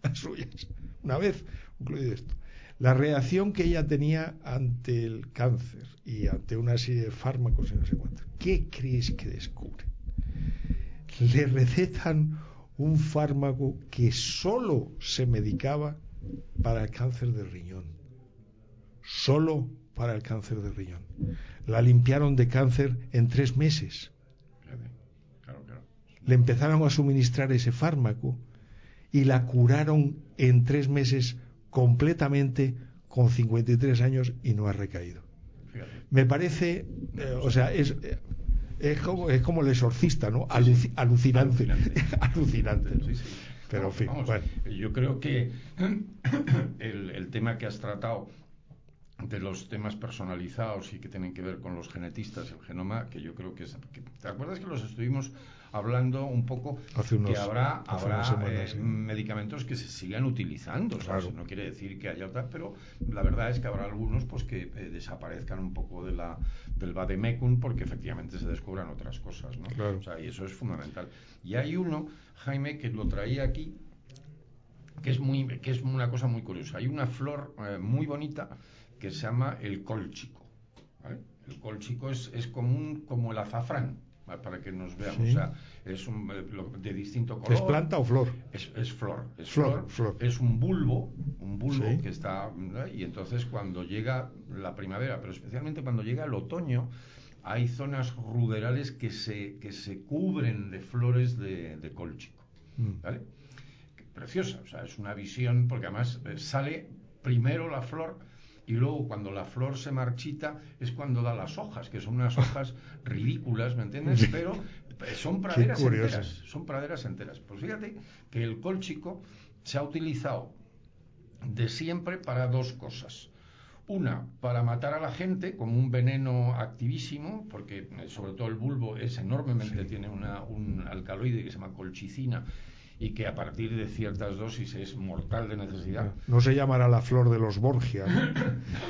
las suyas. Una vez concluido esto, la reacción que ella tenía ante el cáncer y ante una serie de fármacos y no sé cuánto, ¿qué crees que descubre? Le recetan un fármaco que solo se medicaba para el cáncer de riñón. Solo para el cáncer de riñón. La limpiaron de cáncer en tres meses. Le empezaron a suministrar ese fármaco y la curaron en tres meses completamente con 53 años y no ha recaído. Me parece, eh, o sea, es, es, como, es como el exorcista, ¿no? alucinante. Alucinante. Pero, en fin, bueno. Yo creo que el, el tema que has tratado de los temas personalizados y que tienen que ver con los genetistas, el genoma, que yo creo que es... ¿Te acuerdas que los estuvimos hablando un poco que habrá, habrá eh, medicamentos que se sigan utilizando? No quiere decir que haya otras, pero la verdad es que habrá algunos pues que eh, desaparezcan un poco de la, del vademecum porque efectivamente se descubran otras cosas, ¿no? O sea, y eso es fundamental. Y hay uno, Jaime, que lo traía aquí, que es, muy, que es una cosa muy curiosa. Hay una flor eh, muy bonita que se llama el colchico. El colchico es, es como, como el azafrán, para que nos veamos. O sea, es un, eh, de distinto color. ¿Es planta o flor? Es, es flor. Es flor, flor, Es un bulbo, un bulbo que está. Y entonces cuando llega la primavera, pero especialmente cuando llega el otoño, hay zonas ruderales que se, que se cubren de flores de, de colchico. Mm. ¿Vale? Preciosa, o sea, es una visión, porque además eh, sale primero la flor y luego cuando la flor se marchita es cuando da las hojas, que son unas hojas ridículas, ¿me entiendes? Pero eh, son praderas enteras, son praderas enteras. Pues fíjate que el colchico se ha utilizado de siempre para dos cosas. Una, para matar a la gente como un veneno activísimo, porque eh, sobre todo el bulbo es enormemente, tiene una, un alcaloide que se llama colchicina, y que a partir de ciertas dosis es mortal de necesidad. No se llamará la flor de los Borgia,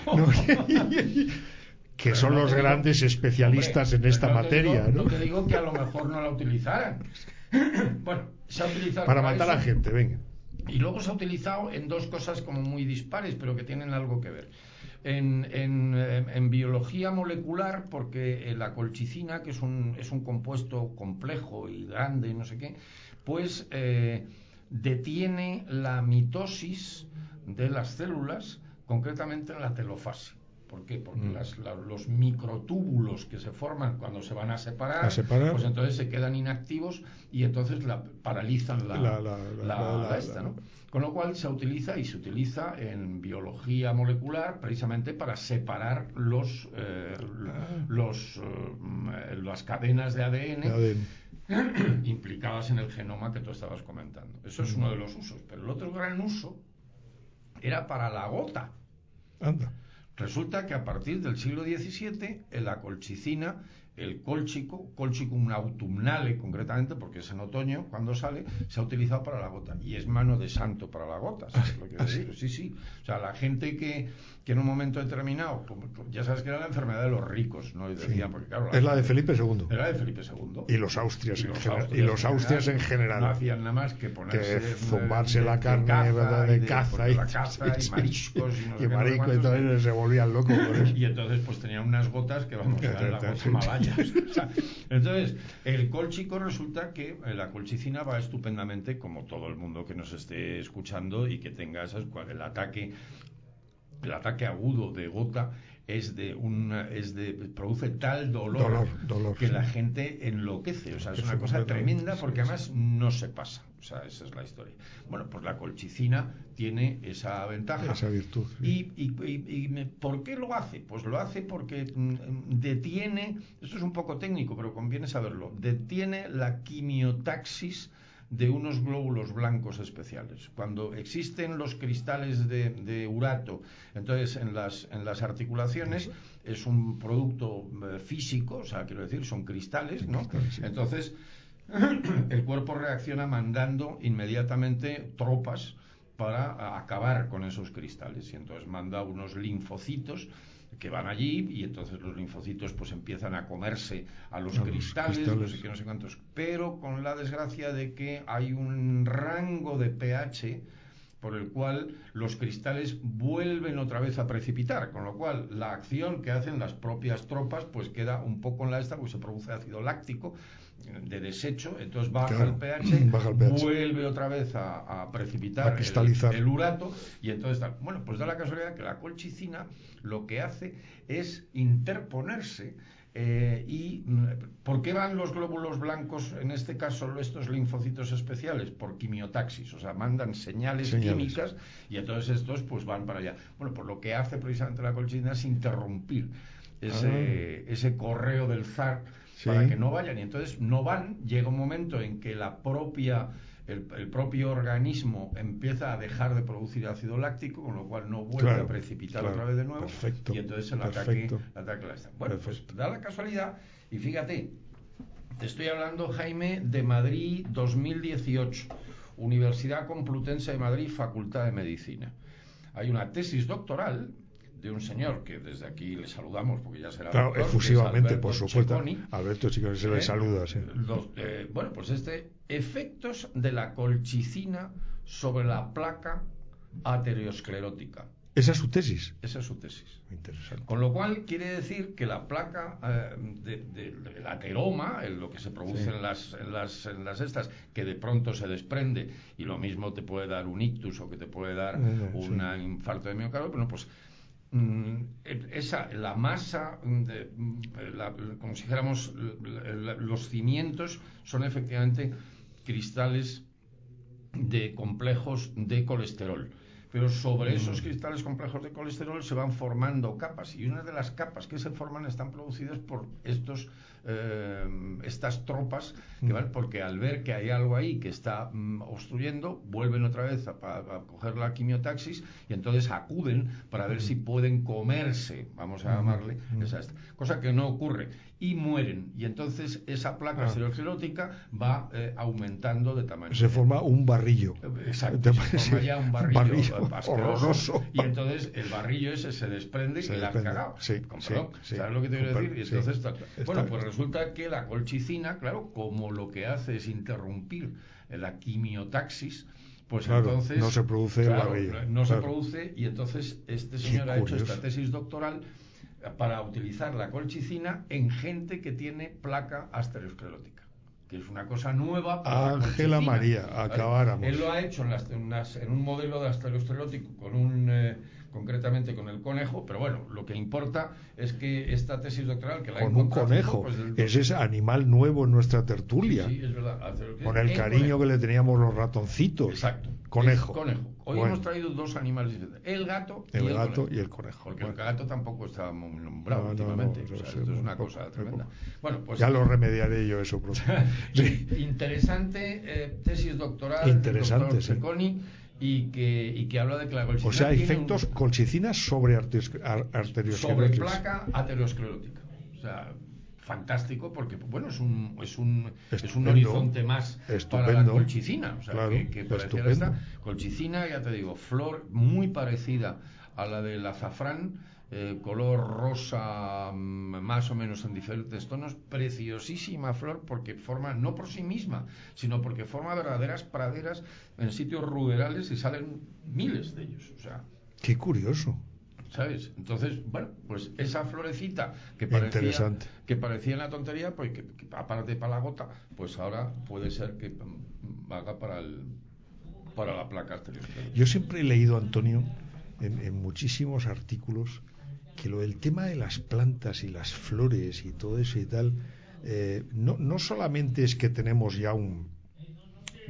que son los grandes especialistas en esta materia. ¿no? te digo que a lo mejor no la utilizaran. bueno, se ha utilizado para, matar a la gente, venga. Y luego se ha utilizado en dos cosas como muy dispares, pero que tienen algo que ver. En, en, en, biología molecular, porque la colchicina, que es un, es un compuesto complejo y grande y no sé qué, pues eh, detiene la mitosis de las células, concretamente en la telofase. ¿Por qué? Porque mm. los microtúbulos que se forman cuando se van a separar, pues entonces se quedan inactivos y entonces la, paralizan la, la, esta, ¿no? Con lo cual se utiliza y se utiliza en biología molecular precisamente para separar los, eh, ah. los eh, las cadenas de ADN implicadas en el genoma que tú estabas comentando. Eso es uno de los usos. Pero el otro gran uso era para la gota. Resulta que a partir del siglo XVII, la colchicina el colchico, colchicum autumnale concretamente, porque es en otoño cuando sale, se ha utilizado para la gota. Y es mano de santo para la gota, ¿sabes lo que ¿Ah, Sí, sí. O sea, la gente que, que en un momento determinado, ya sabes que era la enfermedad de los ricos, ¿no? porque, claro, es la de Felipe II. Era de Felipe II. Y los austrias, en, general, y los austrias en general. No hacían nada más que ponerse... Que zumarse la carne de, caza, y, la caza y, mariscos y, marico y todo se volvían locos. Y entonces pues tenían unas gotas que vamos, a la gota malaya. entonces, el colchico resulta que eh, la colchicina va estupendamente, como todo el mundo que nos esté escuchando y que tenga esas, el ataque el ataque agudo de gota es de una es de produce tal dolor, que la gente enloquece. O sea es, una cosa tremenda porque además no se pasa. O sea esa es la historia. Bueno pues la colchicina tiene esa ventaja. Esa virtud y, y, y, por qué lo hace pues lo hace porque mm, detiene esto es un poco técnico pero conviene saberlo detiene la quimiotaxis de unos glóbulos blancos especiales. Cuando existen los cristales de, urato, entonces en las, en las articulaciones es un producto eh, físico, o sea, quiero decir, son cristales, ¿no? Entonces el cuerpo reacciona mandando inmediatamente tropas para acabar con esos cristales. Y entonces manda unos linfocitos que van allí y entonces los linfocitos pues empiezan a comerse a los, cristales, no sé qué, no sé cuántos, pero con la desgracia de que hay un rango de pH por el cual los cristales vuelven otra vez a precipitar, con lo cual la acción que hacen las propias tropas pues queda un poco en la esta, pues se produce ácido láctico de desecho, entonces baja, el, pH, vuelve otra vez a, precipitar El, urato y entonces está. Bueno, pues da la casualidad que la colchicina lo que hace es interponerse eh, ¿Y mm, por qué van los glóbulos blancos, en este caso estos linfocitos especiales? Por quimiotaxis, o sea, mandan señales, químicas y entonces estos pues van para allá. Bueno, pues lo que hace precisamente la colchicina es interrumpir ese, ah. ese correo del zar para que no vayan. Y entonces no van, llega un momento en que la propia el, propio organismo empieza a dejar de producir ácido láctico, con lo cual no vuelve a precipitar otra vez de nuevo. y entonces el ataque, ataque la está. Bueno, pues da la casualidad, y fíjate, te estoy hablando, Jaime, de Madrid 2018, Universidad Complutense de Madrid, Facultad de Medicina. Hay una tesis doctoral de un señor que desde aquí le saludamos porque ya será claro, efusivamente por supuesto Alberto Chiconi se le ¿Eh? saluda sí. Eh, bueno pues este efectos de la colchicina sobre la placa aterosclerótica esa es su tesis. Esa es su tesis. Interesante. Con lo cual quiere decir que la placa eh, del ateroma, lo que se produce en, las, en, las, en, las, estas, que de pronto se desprende y lo mismo te puede dar un ictus o que te puede dar un infarto de miocardio, bueno, pues esa, la masa, de, mm, como si dijéramos, los cimientos son efectivamente cristales de complejos de colesterol pero sobre esos cristales complejos de colesterol se van formando capas y una de las capas que se forman están producidas por estos eh, estas tropas que van porque al ver que hay algo ahí que está mm, obstruyendo vuelven otra vez a, coger la quimiotaxis y entonces acuden para ver si pueden comerse vamos a llamarle esa cosa que no ocurre y mueren. Y entonces esa placa ah. va eh, aumentando de tamaño. Se forma un barrillo. Exacto, se forma ya un barrillo, horroroso. Y entonces el barrillo ese se desprende y la has cagado. Sí, ¿Sabes lo que te quiero decir? Y entonces, bueno, pues resulta que la colchicina, claro, como lo que hace es interrumpir la quimiotaxis, pues entonces no se produce el barrillo. No se produce y entonces este señor ha hecho esta tesis doctoral para utilizar la colchicina en gente que tiene placa asterosclerótica que es una cosa nueva para Ángela María, acabáramos. Él lo ha hecho en, en, un modelo de asterosclerótico con un eh, concretamente con el conejo, pero bueno, lo que importa es que esta tesis doctoral que la Con un conejo, pues ese es animal nuevo en nuestra tertulia. Sí, es verdad. Con el cariño que le teníamos los ratoncitos. Exacto. Conejo. conejo. Hoy hemos traído dos animales diferentes, el gato, y, el gato y el conejo. Porque el gato tampoco está muy nombrado últimamente. esto es una cosa tremenda. Bueno, pues ya lo remediaré yo eso pronto. Interesante eh, tesis doctoral Interesante, del doctor y que, y que habla de que la colchicina. O sea, efectos colchicinas sobre arteriosclerótica. Sobre placa aterosclerótica. O sea, fantástico porque, bueno, es un, es un, es un horizonte más para la colchicina. O sea, que, que esta colchicina, ya te digo, flor muy parecida a la del azafrán eh, color rosa mm, más o menos en diferentes tonos, preciosísima flor porque forma, no por sí misma, sino porque forma verdaderas praderas en sitios rurales y salen miles de ellos. O sea, Qué curioso. ¿Sabes? Entonces, bueno, pues esa florecita que parecía, que parecía la tontería, pues que, aparte para la gota, pues ahora puede ser que mm, haga para el para la placa arterial. Yo siempre he leído, Antonio, en muchísimos artículos, que lo del tema de las plantas y las flores y todo eso y tal, eh, no, no solamente es que tenemos ya un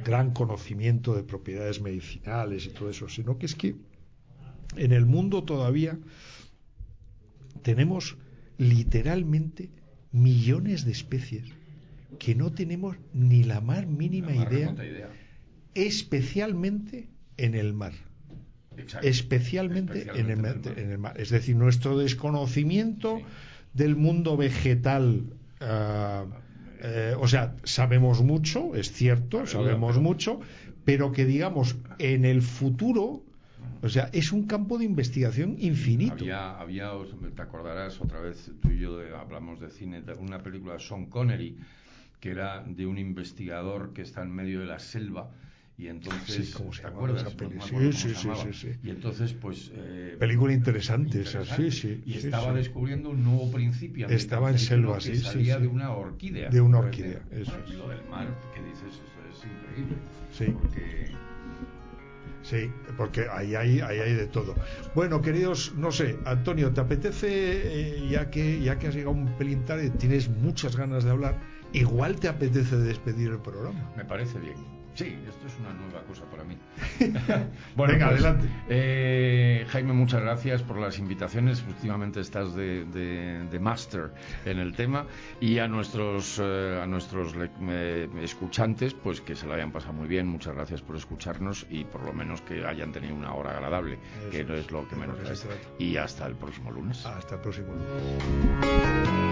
gran conocimiento de propiedades medicinales y todo eso, sino que es que en el mundo todavía tenemos literalmente millones de especies que no tenemos ni la más mínima idea, especialmente en el mar especialmente, en, el, mar. Es decir, nuestro desconocimiento del mundo vegetal. Eh, o sea, sabemos mucho, es cierto, sabemos mucho, pero que digamos en el futuro, o sea, es un campo de investigación infinito. Había, había te acordarás otra vez tú y yo hablamos de cine, de una película de Sean Connery que era de un investigador que está en medio de la selva y entonces sí, ¿cómo se ¿te acuerdas? esa peli? No Sí, sí, sí, sí, y entonces pues eh, Película interesante esa, interesante. sí, sí, y estaba descubriendo un nuevo principio Estaba en selva, sí, salía de una orquídea De una orquídea, ejemplo. eso es. lo del mar que dices eso es increíble Sí. porque Sí, porque ahí hay, ahí hay de todo. Bueno, queridos, no sé, Antonio, ¿te apetece, eh, ya, que, ya que has llegado un pelín tarde, tienes muchas ganas de hablar, igual te apetece despedir el programa? Me parece bien. Sí, esto es una nueva cosa para mí. Venga, adelante. eh, Jaime, muchas gracias por las invitaciones. Últimamente estás de, de, de máster en el tema. Y a nuestros, eh, a nuestros eh, escuchantes, pues que se lo hayan pasado muy bien. Muchas gracias por escucharnos y por lo menos que hayan tenido una hora agradable, que no es, lo que menos es. Y hasta el próximo lunes. Hasta el próximo lunes.